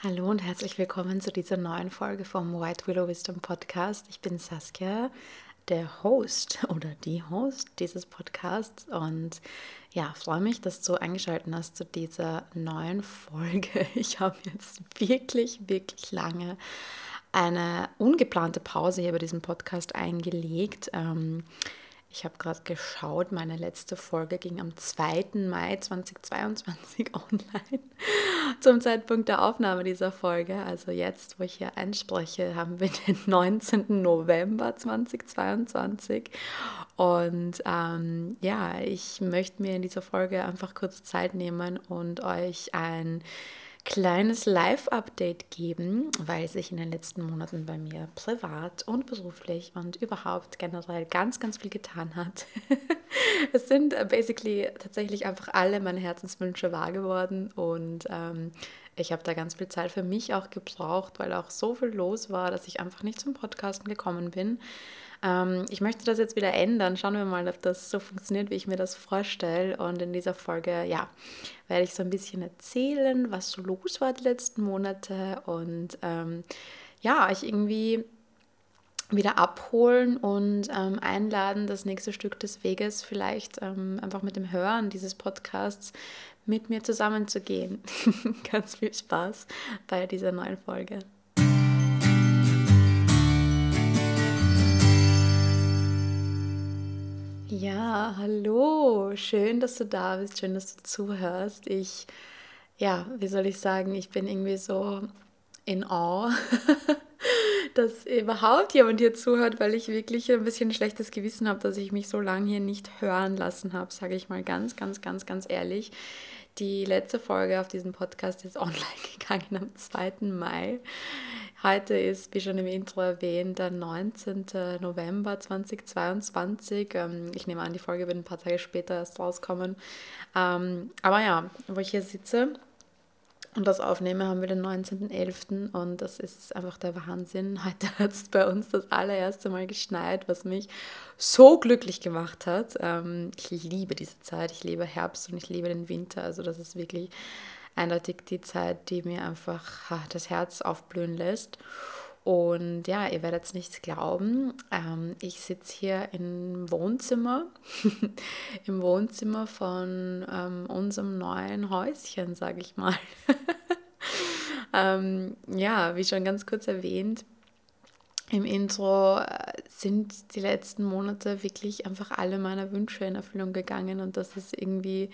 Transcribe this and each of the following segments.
Hallo und herzlich willkommen zu dieser neuen Folge vom White Willow Wisdom Podcast. Ich bin Saskia, der Host oder die Host dieses Podcasts und ja, freue mich, dass du eingeschaltet hast zu dieser neuen Folge. Ich habe jetzt wirklich, wirklich lange eine ungeplante Pause hier bei diesem Podcast eingelegt. Ähm, ich habe gerade geschaut, meine letzte Folge ging am 2. Mai 2022 online. Zum Zeitpunkt der Aufnahme dieser Folge, also jetzt, wo ich hier einspreche, haben wir den 19. November 2022. Und ähm, ja, ich möchte mir in dieser Folge einfach kurz Zeit nehmen und euch ein kleines Live-Update geben, weil sich in den letzten Monaten bei mir privat und beruflich und überhaupt generell ganz, ganz viel getan hat. es sind äh, basically tatsächlich einfach alle meine Herzenswünsche wahr geworden und ähm, ich habe da ganz viel Zeit für mich auch gebraucht, weil auch so viel los war, dass ich einfach nicht zum Podcasten gekommen bin. Ähm, ich möchte das jetzt wieder ändern. Schauen wir mal, ob das so funktioniert, wie ich mir das vorstelle. Und in dieser Folge, ja, werde ich so ein bisschen erzählen, was so los war die letzten Monate und ähm, ja, euch irgendwie wieder abholen und ähm, einladen, das nächste Stück des Weges vielleicht ähm, einfach mit dem Hören dieses Podcasts mit mir zusammenzugehen. Ganz viel Spaß bei dieser neuen Folge. Ja, hallo. Schön, dass du da bist. Schön, dass du zuhörst. Ich, ja, wie soll ich sagen, ich bin irgendwie so in Awe, dass überhaupt jemand hier zuhört, weil ich wirklich ein bisschen ein schlechtes Gewissen habe, dass ich mich so lange hier nicht hören lassen habe, sage ich mal ganz, ganz, ganz, ganz ehrlich. Die letzte Folge auf diesem Podcast ist online gegangen am 2. Mai. Heute ist, wie schon im Intro erwähnt, der 19. November 2022. Ähm, ich nehme an, die Folge wird ein paar Tage später erst rauskommen. Ähm, aber ja, wo ich hier sitze und das aufnehme, haben wir den 19.11. und das ist einfach der Wahnsinn. Heute hat es bei uns das allererste Mal geschneit, was mich so glücklich gemacht hat. Ähm, ich liebe diese Zeit, ich liebe Herbst und ich liebe den Winter. Also das ist wirklich eindeutig die Zeit, die mir einfach das Herz aufblühen lässt. Und ja, ihr werdet es nicht glauben. Ähm, ich sitze hier im Wohnzimmer, im Wohnzimmer von ähm, unserem neuen Häuschen, sage ich mal. ähm, ja, wie schon ganz kurz erwähnt, im Intro äh, sind die letzten Monate wirklich einfach alle meiner Wünsche in Erfüllung gegangen und das ist irgendwie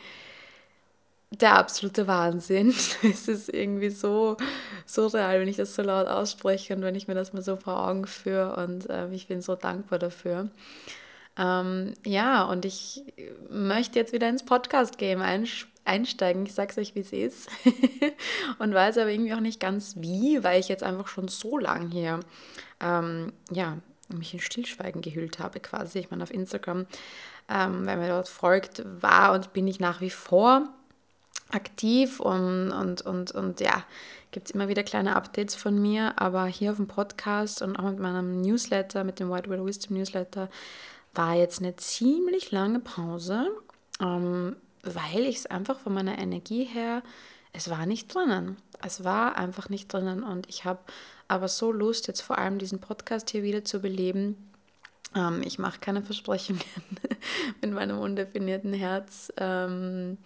der absolute Wahnsinn. Es ist irgendwie so, so real, wenn ich das so laut ausspreche und wenn ich mir das mal so vor Augen führe und äh, ich bin so dankbar dafür. Ähm, ja, und ich möchte jetzt wieder ins Podcast-Game einsteigen. Ich sage es euch, wie es ist. und weiß aber irgendwie auch nicht ganz wie, weil ich jetzt einfach schon so lange hier, ähm, ja, mich in Stillschweigen gehüllt habe quasi. Ich meine, auf Instagram, ähm, wenn man dort folgt, war und bin ich nach wie vor aktiv und, und, und, und ja, gibt es immer wieder kleine Updates von mir, aber hier auf dem Podcast und auch mit meinem Newsletter, mit dem White Will Wisdom Newsletter, war jetzt eine ziemlich lange Pause, ähm, weil ich es einfach von meiner Energie her, es war nicht drinnen. Es war einfach nicht drinnen und ich habe aber so Lust, jetzt vor allem diesen Podcast hier wieder zu beleben. Ähm, ich mache keine Versprechungen mit meinem undefinierten Herz. Ähm,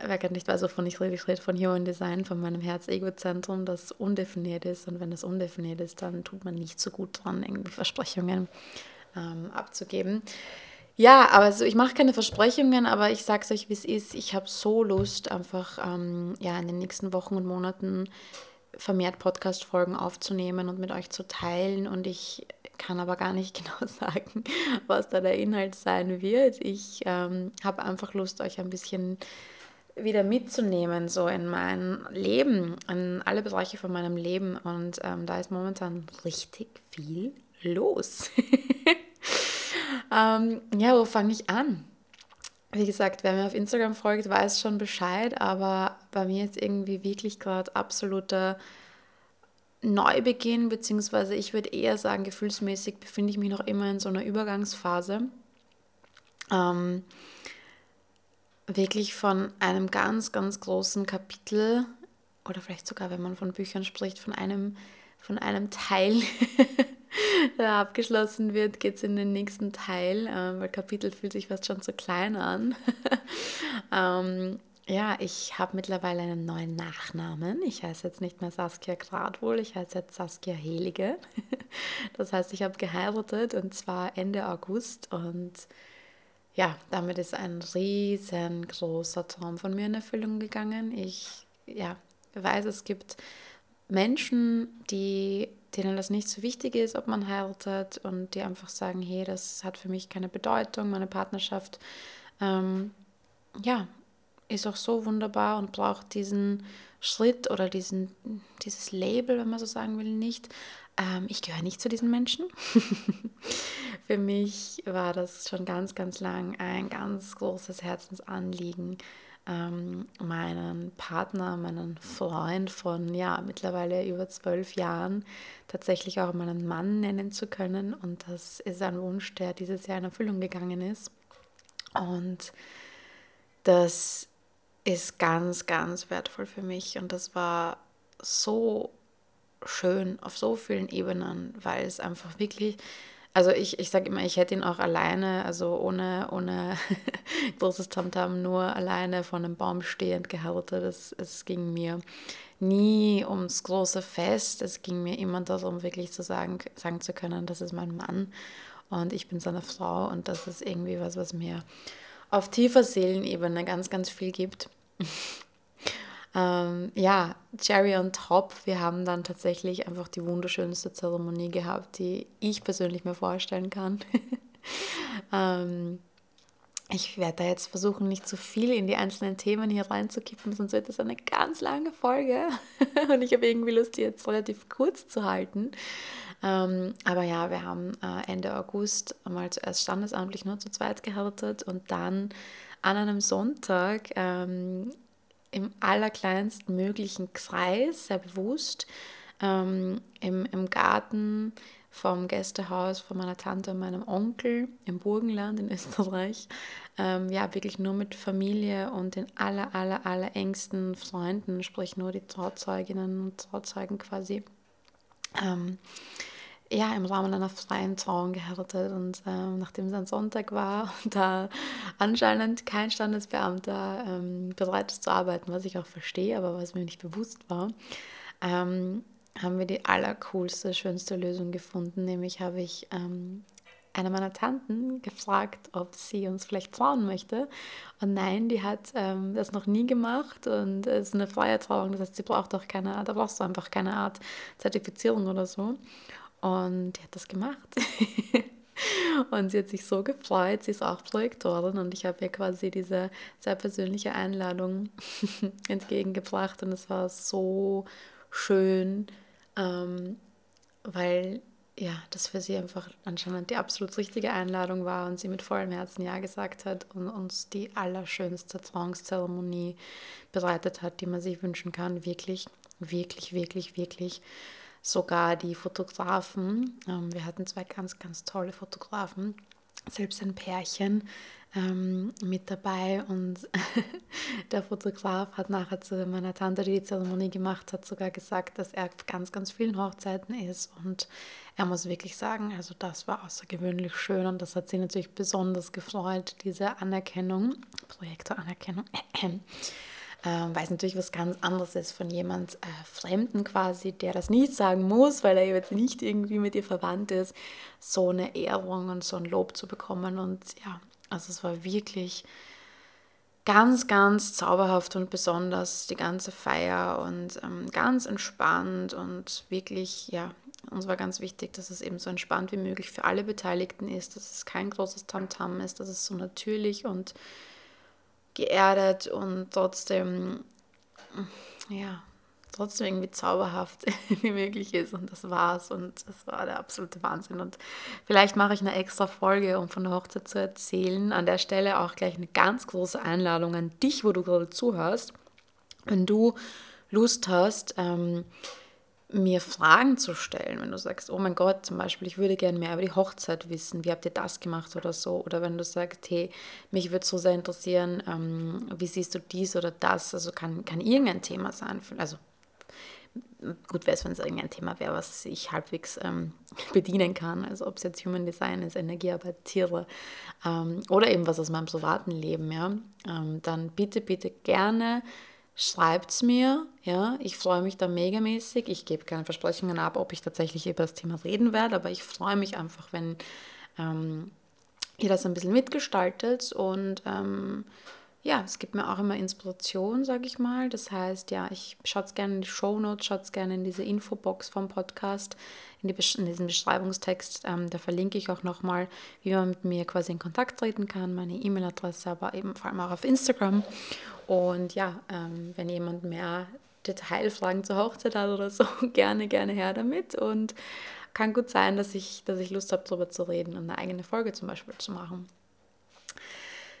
wer gar nicht weiß, wovon ich rede, ich rede von Human Design, von meinem Herz-Ego-Zentrum, das undefiniert ist. Und wenn das undefiniert ist, dann tut man nicht so gut dran, irgendwie Versprechungen ähm, abzugeben. Ja, aber so, ich mache keine Versprechungen, aber ich sage es euch, wie es ist. Ich habe so Lust, einfach ähm, ja, in den nächsten Wochen und Monaten vermehrt Podcast-Folgen aufzunehmen und mit euch zu teilen. Und ich kann aber gar nicht genau sagen, was da der Inhalt sein wird. Ich ähm, habe einfach Lust, euch ein bisschen wieder mitzunehmen, so in mein Leben, in alle Bereiche von meinem Leben. Und ähm, da ist momentan richtig viel los. ähm, ja, wo fange ich an? Wie gesagt, wer mir auf Instagram folgt, weiß schon Bescheid, aber bei mir ist irgendwie wirklich gerade absoluter Neubeginn, beziehungsweise ich würde eher sagen, gefühlsmäßig befinde ich mich noch immer in so einer Übergangsphase. Ähm, wirklich von einem ganz, ganz großen Kapitel oder vielleicht sogar, wenn man von Büchern spricht, von einem, von einem Teil, der abgeschlossen wird, geht es in den nächsten Teil, äh, weil Kapitel fühlt sich fast schon zu klein an. ähm, ja, ich habe mittlerweile einen neuen Nachnamen. Ich heiße jetzt nicht mehr Saskia Gradwohl, ich heiße jetzt Saskia Helige. Das heißt, ich habe geheiratet und zwar Ende August und ja, damit ist ein riesengroßer Traum von mir in Erfüllung gegangen. Ich ja, weiß, es gibt Menschen, die, denen das nicht so wichtig ist, ob man heiratet und die einfach sagen, hey, das hat für mich keine Bedeutung, meine Partnerschaft, ähm, ja, ist auch so wunderbar und braucht diesen Schritt oder diesen, dieses Label, wenn man so sagen will, nicht. Ähm, ich gehöre nicht zu diesen Menschen. Für mich war das schon ganz, ganz lang ein ganz großes Herzensanliegen, ähm, meinen Partner, meinen Freund von ja mittlerweile über zwölf Jahren tatsächlich auch meinen Mann nennen zu können. Und das ist ein Wunsch, der dieses Jahr in Erfüllung gegangen ist. Und das ist ganz, ganz wertvoll für mich. Und das war so schön auf so vielen Ebenen, weil es einfach wirklich, also ich, ich sage immer, ich hätte ihn auch alleine, also ohne, ohne großes Tamtam, nur alleine von einem Baum stehend geheiratet. Es, es ging mir nie ums große Fest, es ging mir immer darum, wirklich zu sagen, sagen zu können, das ist mein Mann und ich bin seine Frau und das ist irgendwie was, was mir auf tiefer Seelenebene ganz, ganz viel gibt. ähm, ja, Cherry on top. Wir haben dann tatsächlich einfach die wunderschönste Zeremonie gehabt, die ich persönlich mir vorstellen kann. ähm, ich werde da jetzt versuchen, nicht zu viel in die einzelnen Themen hier reinzukippen, sonst wird das eine ganz lange Folge. Und ich habe irgendwie Lust, die jetzt relativ kurz zu halten. Ähm, aber ja, wir haben äh, Ende August einmal zuerst standesamtlich nur zu zweit geheiratet und dann an einem Sonntag ähm, im allerkleinsten möglichen Kreis, sehr bewusst, ähm, im, im Garten vom Gästehaus von meiner Tante und meinem Onkel im Burgenland in Österreich. Ähm, ja, wirklich nur mit Familie und den aller, aller, aller engsten Freunden, sprich nur die Trauzeuginnen und Trauzeugen quasi. Ähm, ja, im Rahmen einer freien Trauung geheiratet und ähm, nachdem es ein Sonntag war und da anscheinend kein Standesbeamter ähm, bereit ist zu arbeiten, was ich auch verstehe, aber was mir nicht bewusst war, ähm, haben wir die allercoolste, schönste Lösung gefunden. Nämlich habe ich ähm, eine meiner Tanten gefragt, ob sie uns vielleicht trauen möchte. Und nein, die hat ähm, das noch nie gemacht und es ist eine freie Trauung. Das heißt, sie braucht auch keine, da brauchst du einfach keine Art Zertifizierung oder so. Und die hat das gemacht. und sie hat sich so gefreut. Sie ist auch Projektorin und ich habe ihr quasi diese sehr persönliche Einladung entgegengebracht. Und es war so schön, ähm, weil ja, das für sie einfach anscheinend die absolut richtige Einladung war und sie mit vollem Herzen Ja gesagt hat und uns die allerschönste Trauungszeremonie bereitet hat, die man sich wünschen kann. Wirklich, wirklich, wirklich, wirklich sogar die Fotografen. Ähm, wir hatten zwei ganz, ganz tolle Fotografen, selbst ein Pärchen ähm, mit dabei und der Fotograf hat nachher zu meiner Tante, die die Zeremonie gemacht hat, sogar gesagt, dass er auf ganz, ganz vielen Hochzeiten ist und er muss wirklich sagen, also das war außergewöhnlich schön und das hat sie natürlich besonders gefreut, diese Anerkennung, Projektoranerkennung. Ähm, weil es natürlich was ganz anderes ist von jemand äh, Fremden quasi, der das nicht sagen muss, weil er jetzt nicht irgendwie mit ihr verwandt ist, so eine Ehrung und so ein Lob zu bekommen. Und ja, also es war wirklich ganz, ganz zauberhaft und besonders die ganze Feier und ähm, ganz entspannt und wirklich, ja, uns war ganz wichtig, dass es eben so entspannt wie möglich für alle Beteiligten ist, dass es kein großes Tamtam -Tam ist, dass es so natürlich und geerdet und trotzdem, ja, trotzdem irgendwie zauberhaft wie möglich ist. Und das war's. Und das war der absolute Wahnsinn. Und vielleicht mache ich eine extra Folge, um von der Hochzeit zu erzählen. An der Stelle auch gleich eine ganz große Einladung an dich, wo du gerade zuhörst. Wenn du Lust hast, ähm, mir Fragen zu stellen, wenn du sagst, oh mein Gott, zum Beispiel, ich würde gerne mehr über die Hochzeit wissen, wie habt ihr das gemacht oder so, oder wenn du sagst, hey, mich würde so sehr interessieren, ähm, wie siehst du dies oder das, also kann, kann irgendein Thema sein, also gut wäre es, wenn es irgendein Thema wäre, was ich halbwegs ähm, bedienen kann. Also ob es jetzt Human Design ist, Energiearbeit, Tiere ähm, oder eben was aus meinem privaten Leben, ja, ähm, dann bitte, bitte gerne schreibt es mir. Ja, ich freue mich da megamäßig. Ich gebe keine Versprechungen ab, ob ich tatsächlich über das Thema reden werde, aber ich freue mich einfach, wenn ähm, ihr das ein bisschen mitgestaltet und ähm, ja, es gibt mir auch immer Inspiration, sage ich mal. Das heißt, ja, ich schaut gerne in die Show Notes, schaut gerne in diese Infobox vom Podcast, in, die, in diesen Beschreibungstext. Ähm, da verlinke ich auch nochmal, wie man mit mir quasi in Kontakt treten kann, meine E-Mail-Adresse, aber eben vor allem auch auf Instagram. Und ja, ähm, wenn jemand mehr Detailfragen zur Hochzeit hat oder so, gerne, gerne her damit. Und kann gut sein, dass ich, dass ich Lust habe, darüber zu reden und eine eigene Folge zum Beispiel zu machen.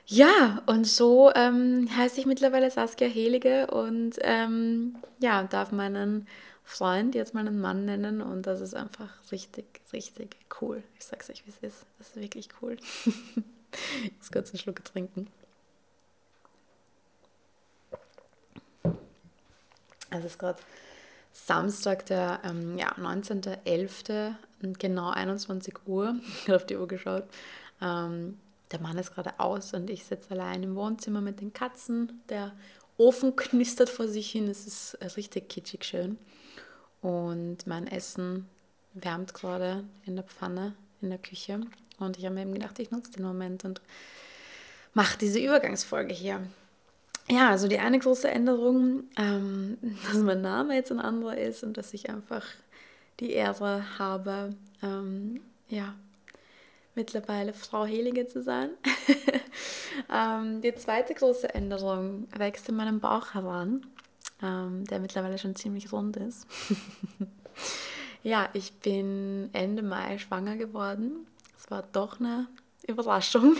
Ja, und so ähm, heiße ich mittlerweile Saskia Helige und ähm, ja, darf meinen Freund jetzt meinen Mann nennen und das ist einfach richtig, richtig cool. Ich sag's euch, wie es ist. Das ist wirklich cool. ich muss kurz einen Schluck trinken. Es ist gerade Samstag, der ähm, ja, 19.11., genau 21 Uhr. Ich habe auf die Uhr geschaut. Ähm, der Mann ist gerade aus und ich sitze allein im Wohnzimmer mit den Katzen. Der Ofen knistert vor sich hin. Es ist richtig kitschig schön. Und mein Essen wärmt gerade in der Pfanne, in der Küche. Und ich habe mir eben gedacht, ich nutze den Moment und mache diese Übergangsfolge hier. Ja, also die eine große Änderung, ähm, dass mein Name jetzt ein anderer ist und dass ich einfach die Ehre habe, ähm, ja, mittlerweile Frau Helige zu sein. ähm, die zweite große Änderung wächst in meinem Bauch heran, ähm, der mittlerweile schon ziemlich rund ist. ja, ich bin Ende Mai schwanger geworden. Es war doch eine Überraschung.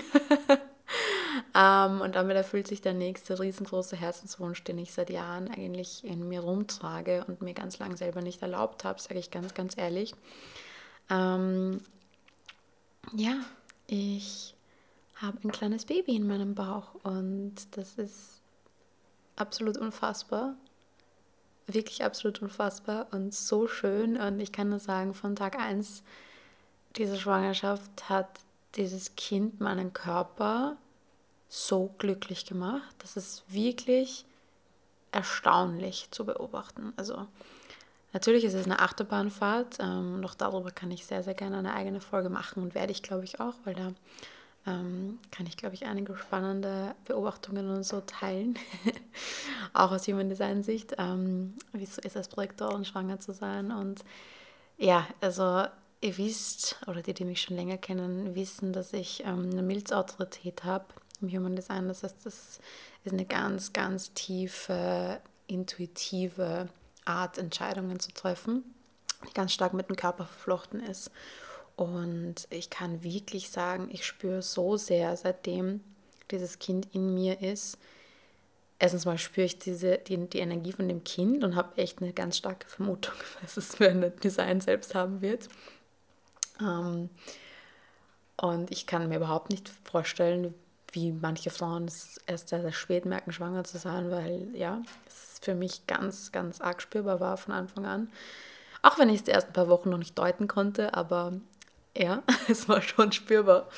ähm, und damit erfüllt sich der nächste riesengroße Herzenswunsch, den ich seit Jahren eigentlich in mir rumtrage und mir ganz lang selber nicht erlaubt habe, sage ich ganz, ganz ehrlich. Ähm, ja, ich habe ein kleines Baby in meinem Bauch und das ist absolut unfassbar. Wirklich absolut unfassbar und so schön. Und ich kann nur sagen, von Tag 1 dieser Schwangerschaft hat dieses Kind meinen Körper so glücklich gemacht. Das ist wirklich erstaunlich zu beobachten. Also Natürlich ist es eine Achterbahnfahrt. Ähm, noch darüber kann ich sehr, sehr gerne eine eigene Folge machen und werde ich, glaube ich, auch, weil da ähm, kann ich, glaube ich, einige spannende Beobachtungen und so teilen. auch aus Human Design Sicht. Ähm, wieso ist es Projektorin, schwanger zu sein? Und ja, also ihr wisst, oder die, die mich schon länger kennen, wissen, dass ich ähm, eine Milzautorität habe im Human Design. Das heißt, das ist eine ganz, ganz tiefe, intuitive Art, Entscheidungen zu treffen, die ganz stark mit dem Körper verflochten ist. Und ich kann wirklich sagen, ich spüre so sehr, seitdem dieses Kind in mir ist. Erstens mal spüre ich diese, die, die Energie von dem Kind und habe echt eine ganz starke Vermutung, was es für ein Design selbst haben wird. Ähm, und ich kann mir überhaupt nicht vorstellen, wie manche Frauen es erst sehr, sehr spät merken, schwanger zu sein, weil ja, es für mich ganz, ganz arg spürbar war von Anfang an. Auch wenn ich es die ersten paar Wochen noch nicht deuten konnte, aber ja, es war schon spürbar.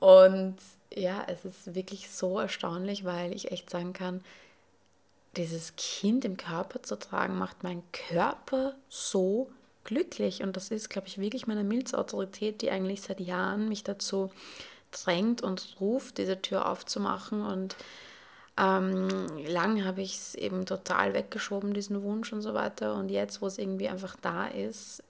Und ja, es ist wirklich so erstaunlich, weil ich echt sagen kann, dieses Kind im Körper zu tragen, macht meinen Körper so glücklich. Und das ist, glaube ich, wirklich meine Milzautorität, die eigentlich seit Jahren mich dazu drängt und ruft, diese Tür aufzumachen. Und ähm, lang habe ich es eben total weggeschoben, diesen Wunsch und so weiter. Und jetzt, wo es irgendwie einfach da ist,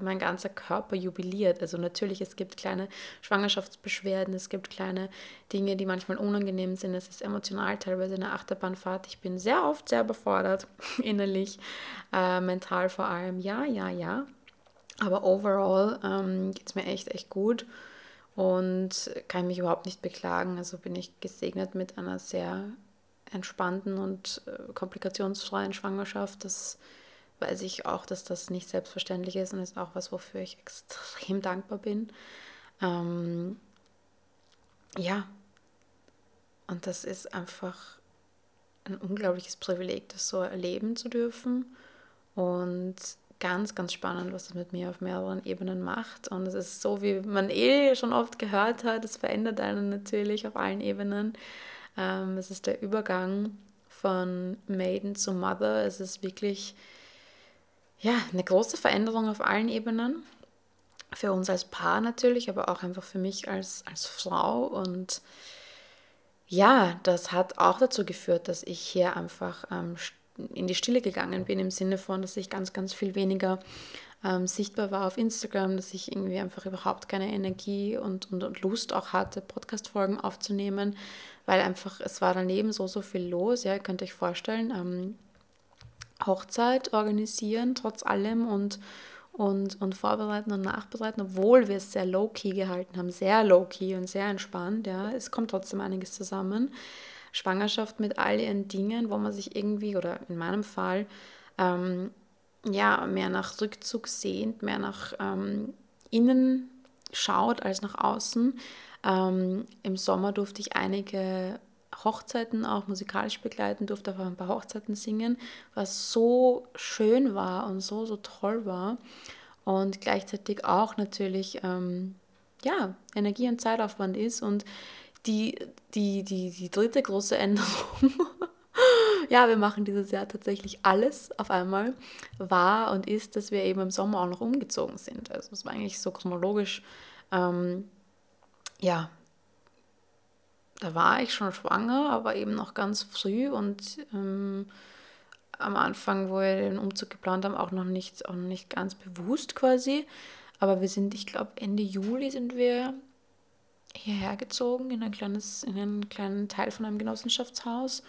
mein ganzer Körper jubiliert. Also natürlich, es gibt kleine Schwangerschaftsbeschwerden, es gibt kleine Dinge, die manchmal unangenehm sind. Es ist emotional teilweise eine Achterbahnfahrt. Ich bin sehr oft sehr überfordert, innerlich, äh, mental vor allem. Ja, ja, ja. Aber overall ähm, geht es mir echt, echt gut und kann mich überhaupt nicht beklagen. Also bin ich gesegnet mit einer sehr entspannten und äh, komplikationsfreien Schwangerschaft. Das weiß ich auch, dass das nicht selbstverständlich ist und ist auch was, wofür ich extrem dankbar bin. Ähm, ja, und das ist einfach ein unglaubliches Privileg, das so erleben zu dürfen. Und ganz, ganz spannend, was das mit mir auf mehreren Ebenen macht. Und es ist so, wie man eh schon oft gehört hat, es verändert einen natürlich auf allen Ebenen. Ähm, es ist der Übergang von Maiden zu Mother. Es ist wirklich ja, eine große Veränderung auf allen Ebenen. Für uns als Paar natürlich, aber auch einfach für mich als, als Frau. Und ja, das hat auch dazu geführt, dass ich hier einfach ähm, in die Stille gegangen bin, im Sinne von, dass ich ganz, ganz viel weniger ähm, sichtbar war auf Instagram, dass ich irgendwie einfach überhaupt keine Energie und, und, und Lust auch hatte, Podcast-Folgen aufzunehmen, weil einfach es war daneben so, so viel los. Ja, ihr könnt euch vorstellen, ähm, Hochzeit organisieren, trotz allem und, und, und vorbereiten und nachbereiten, obwohl wir es sehr low-key gehalten haben, sehr low-key und sehr entspannt. Ja, es kommt trotzdem einiges zusammen. Schwangerschaft mit all ihren Dingen, wo man sich irgendwie, oder in meinem Fall, ähm, ja, mehr nach Rückzug sehnt, mehr nach ähm, innen schaut als nach außen. Ähm, Im Sommer durfte ich einige Hochzeiten auch musikalisch begleiten, durfte auch ein paar Hochzeiten singen, was so schön war und so, so toll war. Und gleichzeitig auch natürlich, ähm, ja, Energie- und Zeitaufwand ist. Und die, die, die, die dritte große Änderung, ja, wir machen dieses Jahr tatsächlich alles auf einmal, war und ist, dass wir eben im Sommer auch noch umgezogen sind. Also es war eigentlich so chronologisch, ähm, ja, da war ich schon schwanger, aber eben noch ganz früh und ähm, am Anfang, wo wir den Umzug geplant haben, auch noch nicht, auch noch nicht ganz bewusst quasi. Aber wir sind, ich glaube, Ende Juli sind wir hierher gezogen in ein kleines, in einen kleinen Teil von einem Genossenschaftshaus.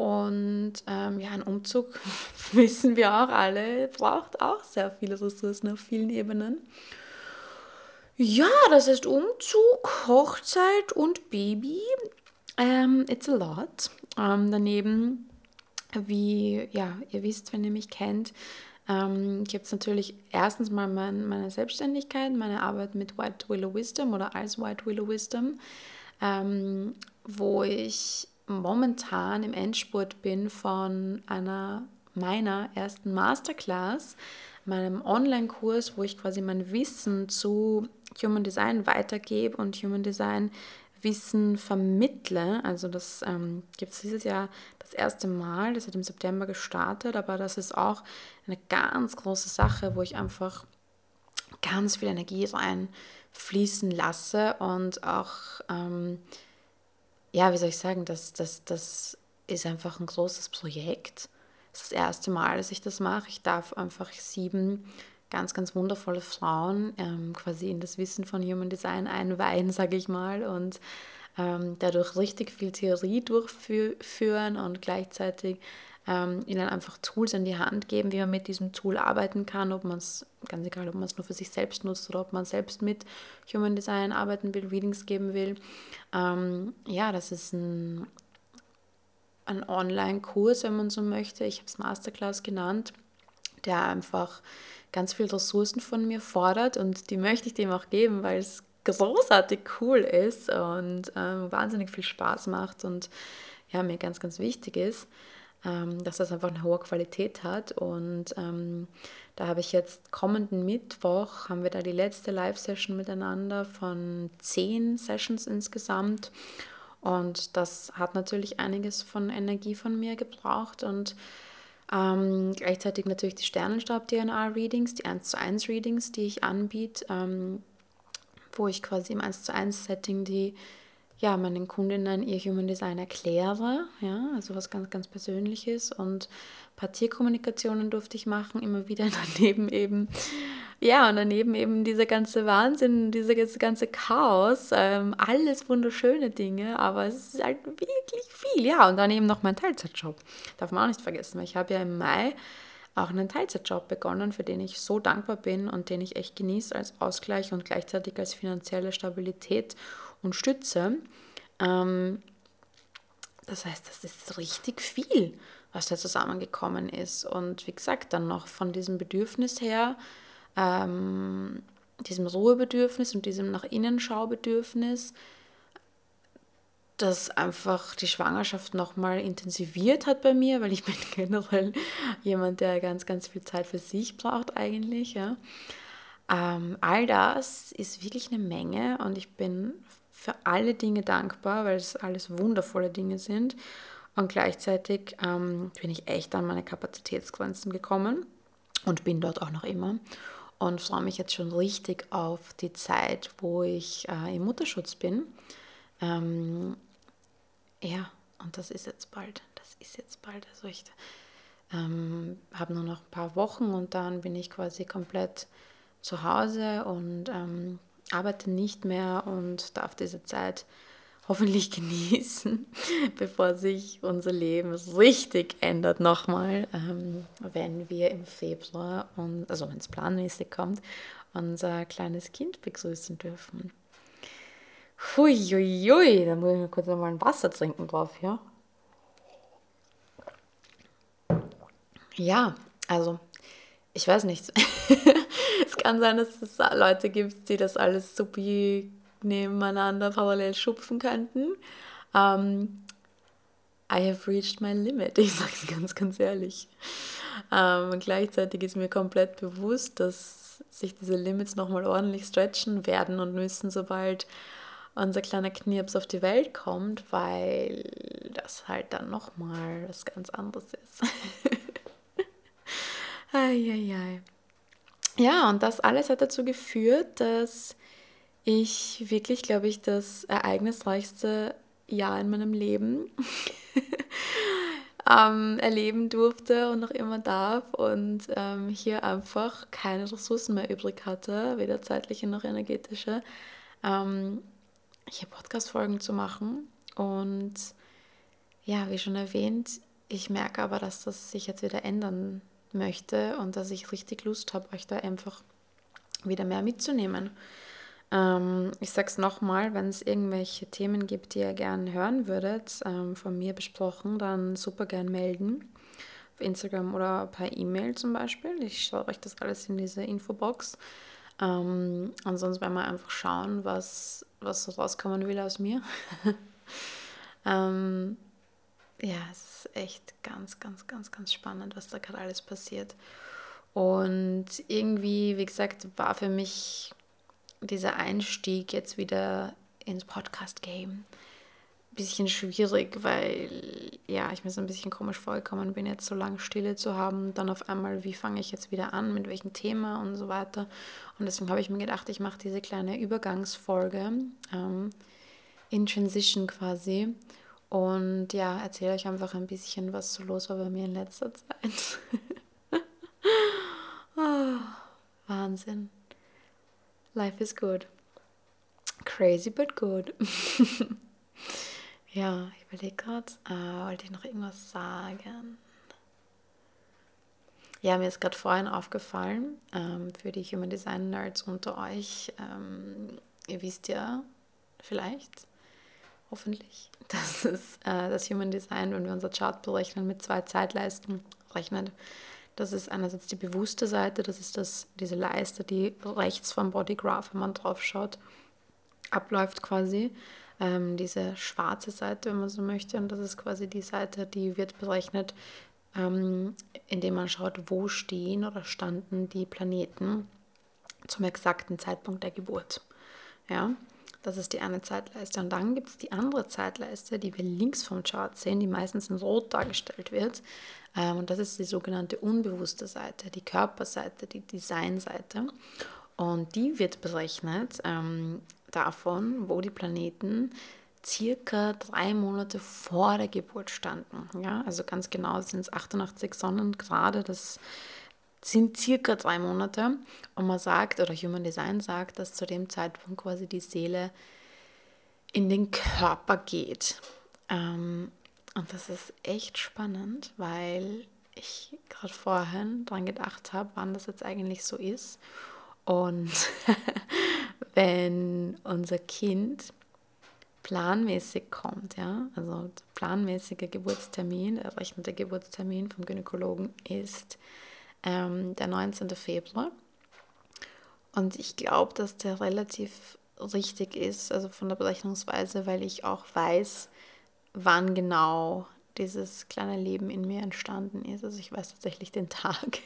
Und ähm, ja, ein Umzug, wissen wir auch alle, braucht auch sehr viele Ressourcen auf vielen Ebenen. Ja, das heißt Umzug, Hochzeit und Baby. Ähm, it's a lot. Ähm, daneben, wie ja, ihr wisst, wenn ihr mich kennt, ähm, gibt es natürlich erstens mal mein, meine Selbstständigkeit, meine Arbeit mit White Willow Wisdom oder als White Willow Wisdom, ähm, wo ich momentan im Endspurt bin von einer meiner ersten Masterclass, meinem Online-Kurs, wo ich quasi mein Wissen zu Human Design weitergebe und Human Design Wissen vermittle. Also das ähm, gibt es dieses Jahr das erste Mal, das hat im September gestartet, aber das ist auch eine ganz große Sache, wo ich einfach ganz viel Energie reinfließen lasse und auch, ähm, ja, wie soll ich sagen, das, das, das ist einfach ein großes Projekt. Das ist das erste Mal, dass ich das mache. Ich darf einfach sieben ganz, ganz wundervolle Frauen ähm, quasi in das Wissen von Human Design einweihen, sage ich mal, und ähm, dadurch richtig viel Theorie durchführen und gleichzeitig ähm, ihnen einfach Tools in die Hand geben, wie man mit diesem Tool arbeiten kann, ob man es, ganz egal, ob man es nur für sich selbst nutzt oder ob man selbst mit Human Design arbeiten will, Readings geben will. Ähm, ja, das ist ein, ein Online-Kurs, wenn man so möchte. Ich habe es Masterclass genannt, der einfach ganz viele Ressourcen von mir fordert und die möchte ich dem auch geben, weil es großartig cool ist und ähm, wahnsinnig viel Spaß macht und ja, mir ganz, ganz wichtig ist, dass das einfach eine hohe Qualität hat. Und ähm, da habe ich jetzt kommenden Mittwoch, haben wir da die letzte Live-Session miteinander von zehn Sessions insgesamt. Und das hat natürlich einiges von Energie von mir gebraucht und ähm, gleichzeitig natürlich die Sternenstab-DNA-Readings, die 1 zu 1 Readings, die ich anbiete, ähm, wo ich quasi im 1 zu 1 Setting die ja, meinen Kundinnen ihr Human Design erkläre, ja, also was ganz, ganz Persönliches. Und Partierkommunikationen durfte ich machen, immer wieder daneben eben, ja, und daneben eben dieser ganze Wahnsinn, dieses ganze Chaos, ähm, alles wunderschöne Dinge, aber es ist halt wirklich viel, ja, und dann eben noch mein Teilzeitjob, darf man auch nicht vergessen, weil ich habe ja im Mai auch einen Teilzeitjob begonnen, für den ich so dankbar bin und den ich echt genieße als Ausgleich und gleichzeitig als finanzielle Stabilität und Stütze. Ähm, das heißt, das ist richtig viel, was da zusammengekommen ist. Und wie gesagt, dann noch von diesem Bedürfnis her, ähm, diesem Ruhebedürfnis und diesem nach innen Schaubedürfnis, das einfach die Schwangerschaft nochmal intensiviert hat bei mir, weil ich bin generell jemand, der ganz, ganz viel Zeit für sich braucht eigentlich. Ja. Ähm, all das ist wirklich eine Menge und ich bin für alle Dinge dankbar, weil es alles wundervolle Dinge sind. Und gleichzeitig ähm, bin ich echt an meine Kapazitätsgrenzen gekommen und bin dort auch noch immer. Und freue mich jetzt schon richtig auf die Zeit, wo ich äh, im Mutterschutz bin. Ähm, ja, und das ist jetzt bald. Das ist jetzt bald. Also ich ähm, habe nur noch ein paar Wochen und dann bin ich quasi komplett zu Hause und ähm, arbeite nicht mehr und darf diese Zeit hoffentlich genießen, bevor sich unser Leben richtig ändert nochmal, ähm, wenn wir im Februar, und, also wenn es planmäßig kommt, unser kleines Kind begrüßen dürfen. Huiuiui, da muss ich mir kurz mal ein Wasser trinken drauf, ja. Ja, also, ich weiß nicht. es kann sein, dass es Leute gibt, die das alles supi nebeneinander parallel schupfen könnten. Um, ähm, I have reached my limit, ich sage es ganz, ganz ehrlich. Um, ähm, gleichzeitig ist mir komplett bewusst, dass sich diese Limits nochmal ordentlich stretchen werden und müssen, sobald unser kleiner Knirps auf die Welt kommt, weil das halt dann nochmal was ganz anderes ist. Eieiei. Ja, und das alles hat dazu geführt, dass ich wirklich, glaube ich, das ereignisreichste Jahr in meinem Leben ähm, erleben durfte und noch immer darf und ähm, hier einfach keine Ressourcen mehr übrig hatte, weder zeitliche noch energetische, ähm, hier Podcast-Folgen zu machen. Und ja, wie schon erwähnt, ich merke aber, dass das sich jetzt wieder ändern möchte und dass ich richtig Lust habe, euch da einfach wieder mehr mitzunehmen. Ähm, ich sage es nochmal, wenn es irgendwelche Themen gibt, die ihr gerne hören würdet, ähm, von mir besprochen, dann super gern melden. Auf Instagram oder per E-Mail zum Beispiel. Ich schaue euch das alles in diese Infobox. Ähm, ansonsten werden wir einfach schauen, was, was rauskommen will aus mir. ähm, ja, es ist echt ganz, ganz, ganz, ganz spannend, was da gerade alles passiert. Und irgendwie, wie gesagt, war für mich dieser Einstieg jetzt wieder ins Podcast-Game ein bisschen schwierig, weil ja, ich mir so ein bisschen komisch vorgekommen bin, jetzt so lange Stille zu haben. Dann auf einmal, wie fange ich jetzt wieder an, mit welchem Thema und so weiter. Und deswegen habe ich mir gedacht, ich mache diese kleine Übergangsfolge ähm, in Transition quasi. Und ja, erzähle euch einfach ein bisschen, was so los war bei mir in letzter Zeit. oh, Wahnsinn. Life is good. Crazy but good. ja, ich überlege gerade, äh, wollte ich noch irgendwas sagen? Ja, mir ist gerade vorhin aufgefallen, ähm, für die Human Design Nerds unter euch, ähm, ihr wisst ja vielleicht, hoffentlich, dass es äh, das Human Design, wenn wir unser Chart berechnen, mit zwei Zeitleisten rechnet. Das ist einerseits die bewusste Seite, das ist das, diese Leiste, die rechts vom Bodygraph, wenn man drauf schaut, abläuft quasi. Ähm, diese schwarze Seite, wenn man so möchte. Und das ist quasi die Seite, die wird berechnet, ähm, indem man schaut, wo stehen oder standen die Planeten zum exakten Zeitpunkt der Geburt. Ja, das ist die eine Zeitleiste. Und dann gibt es die andere Zeitleiste, die wir links vom Chart sehen, die meistens in Rot dargestellt wird. Ähm, und das ist die sogenannte unbewusste Seite, die Körperseite, die Designseite. Und die wird berechnet ähm, davon, wo die Planeten circa drei Monate vor der Geburt standen. Ja, also ganz genau sind es 88 Sonnengrade. Das sind circa drei Monate. Und man sagt, oder Human Design sagt, dass zu dem Zeitpunkt quasi die Seele in den Körper geht. Ähm, und das ist echt spannend, weil ich gerade vorhin dran gedacht habe, wann das jetzt eigentlich so ist. Und wenn unser Kind planmäßig kommt, ja, also planmäßiger Geburtstermin, der errechnete Geburtstermin vom Gynäkologen ist ähm, der 19. Februar. Und ich glaube, dass der relativ richtig ist, also von der Berechnungsweise, weil ich auch weiß, wann genau dieses kleine Leben in mir entstanden ist. Also ich weiß tatsächlich den Tag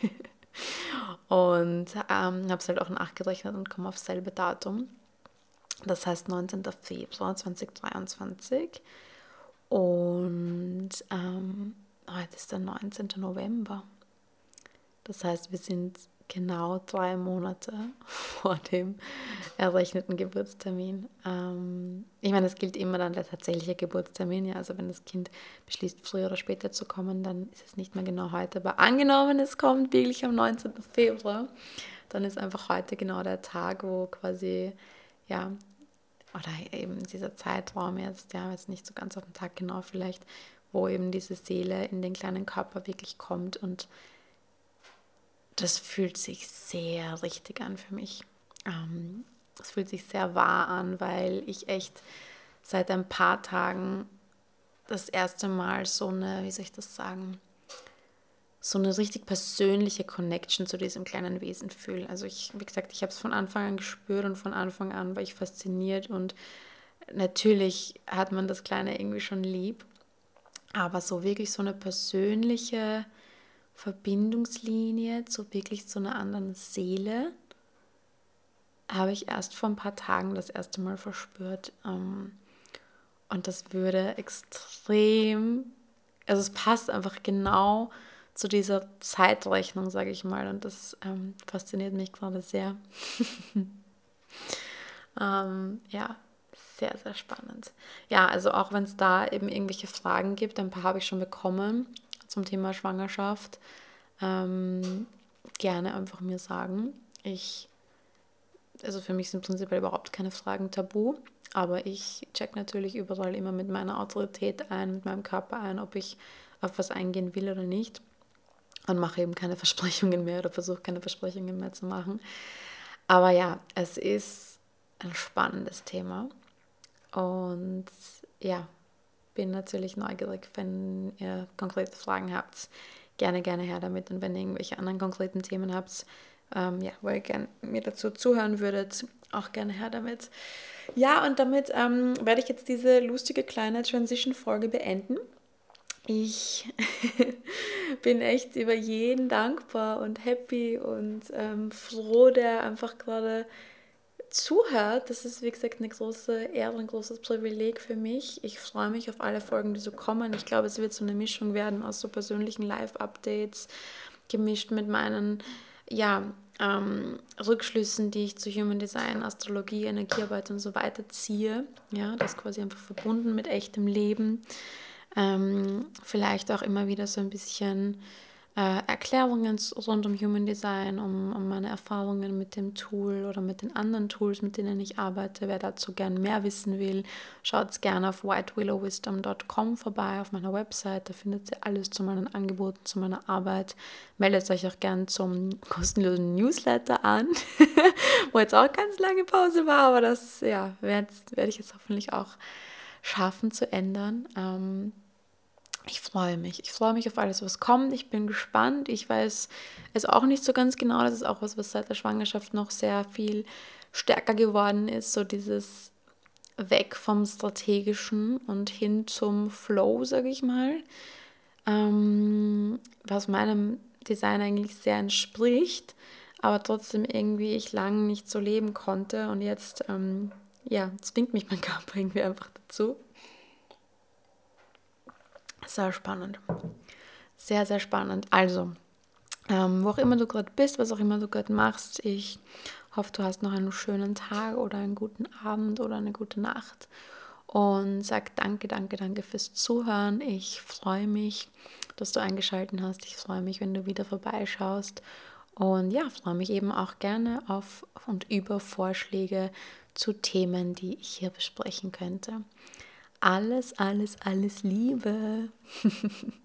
und ähm, habe es halt auch nachgerechnet und komme aufs selbe Datum. Das heißt 19. Februar 2023 und ähm, heute ist der 19. November. Das heißt, wir sind genau drei Monate vor dem errechneten Geburtstermin. Ähm, ich meine, es gilt immer dann der tatsächliche Geburtstermin. Ja, also wenn das Kind beschließt, früher oder später zu kommen, dann ist es nicht mehr genau heute. Aber angenommen, es kommt wirklich am 19. Februar, dann ist einfach heute genau der Tag, wo quasi, ja, oder eben dieser Zeitraum jetzt, ja, jetzt nicht so ganz auf den Tag genau vielleicht, wo eben diese Seele in den kleinen Körper wirklich kommt und das fühlt sich sehr richtig an für mich. Ähm, es fühlt sich sehr wahr an, weil ich echt seit ein paar Tagen das erste Mal so eine, wie soll ich das sagen, so eine richtig persönliche Connection zu diesem kleinen Wesen fühle. Also ich, wie gesagt, ich habe es von Anfang an gespürt und von Anfang an war ich fasziniert und natürlich hat man das Kleine irgendwie schon lieb, aber so wirklich so eine persönliche Verbindungslinie zu wirklich zu einer anderen Seele habe ich erst vor ein paar Tagen das erste Mal verspürt. Ähm, und das würde extrem, also es passt einfach genau zu dieser Zeitrechnung, sage ich mal. Und das ähm, fasziniert mich gerade sehr. ähm, ja, sehr, sehr spannend. Ja, also auch wenn es da eben irgendwelche Fragen gibt, ein paar habe ich schon bekommen zum Thema Schwangerschaft, ähm, gerne einfach mir sagen. Ich, also für mich sind prinzipiell überhaupt keine Fragen tabu, aber ich check natürlich überall immer mit meiner Autorität ein, mit meinem Körper ein, ob ich auf was eingehen will oder nicht und mache eben keine Versprechungen mehr oder versuche keine Versprechungen mehr zu machen. Aber ja, es ist ein spannendes Thema und ja, bin natürlich neugierig, wenn ihr konkrete Fragen habt. Gerne, gerne her damit. Und wenn ihr irgendwelche anderen konkreten Themen habt, ähm, ja, wo ihr gerne mir dazu zuhören würdet, auch gerne her damit. Ja, und damit ähm, werde ich jetzt diese lustige kleine Transition-Folge beenden. Ich bin echt über jeden dankbar und happy und ähm, froh, der einfach gerade zuhört. Das ist, wie gesagt, eine große Ehre, ein großes Privileg für mich. Ich freue mich auf alle Folgen, die so kommen. Ich glaube, es wird so eine Mischung werden aus so persönlichen Live-Updates, gemischt mit meinen, ja, ähm, Rückschlüssen, die ich zu Human Design, Astrologie, Energiearbeit und so weiter ziehe. Ja, das quasi einfach verbunden mit echtem Leben. Ähm, vielleicht auch immer wieder so ein bisschen äh, Erklärungen rund um Human Design, um, um meine Erfahrungen mit dem Tool oder mit den anderen Tools, mit denen ich arbeite. Wer dazu gern mehr wissen will, schaut gerne auf whitewillowwisdom.com vorbei, auf meiner Website. Da findet ihr alles zu meinen Angeboten, zu meiner Arbeit. Meldet euch auch gern zum kostenlosen Newsletter an, wo jetzt auch ganz lange Pause war, aber das ja, werde werd ich jetzt hoffentlich auch schaffen zu ändern. Ähm, ich freue mich. Ich freue mich auf alles, was kommt. Ich bin gespannt. Ich weiß es auch nicht so ganz genau. Das ist auch was, was seit der Schwangerschaft noch sehr viel stärker geworden ist. So dieses weg vom Strategischen und hin zum Flow, sage ich mal. Ähm, was meinem Design eigentlich sehr entspricht, aber trotzdem irgendwie ich lange nicht so leben konnte. Und jetzt, ähm, ja, zwingt mich mein Körper irgendwie einfach dazu. Sehr spannend. Sehr, sehr spannend. Also, ähm, wo auch immer du gerade bist, was auch immer du gerade machst, ich hoffe, du hast noch einen schönen Tag oder einen guten Abend oder eine gute Nacht. Und sag danke, danke, danke fürs Zuhören. Ich freue mich, dass du eingeschaltet hast. Ich freue mich, wenn du wieder vorbeischaust. Und ja, freue mich eben auch gerne auf und über Vorschläge zu Themen, die ich hier besprechen könnte alles, alles, alles Liebe.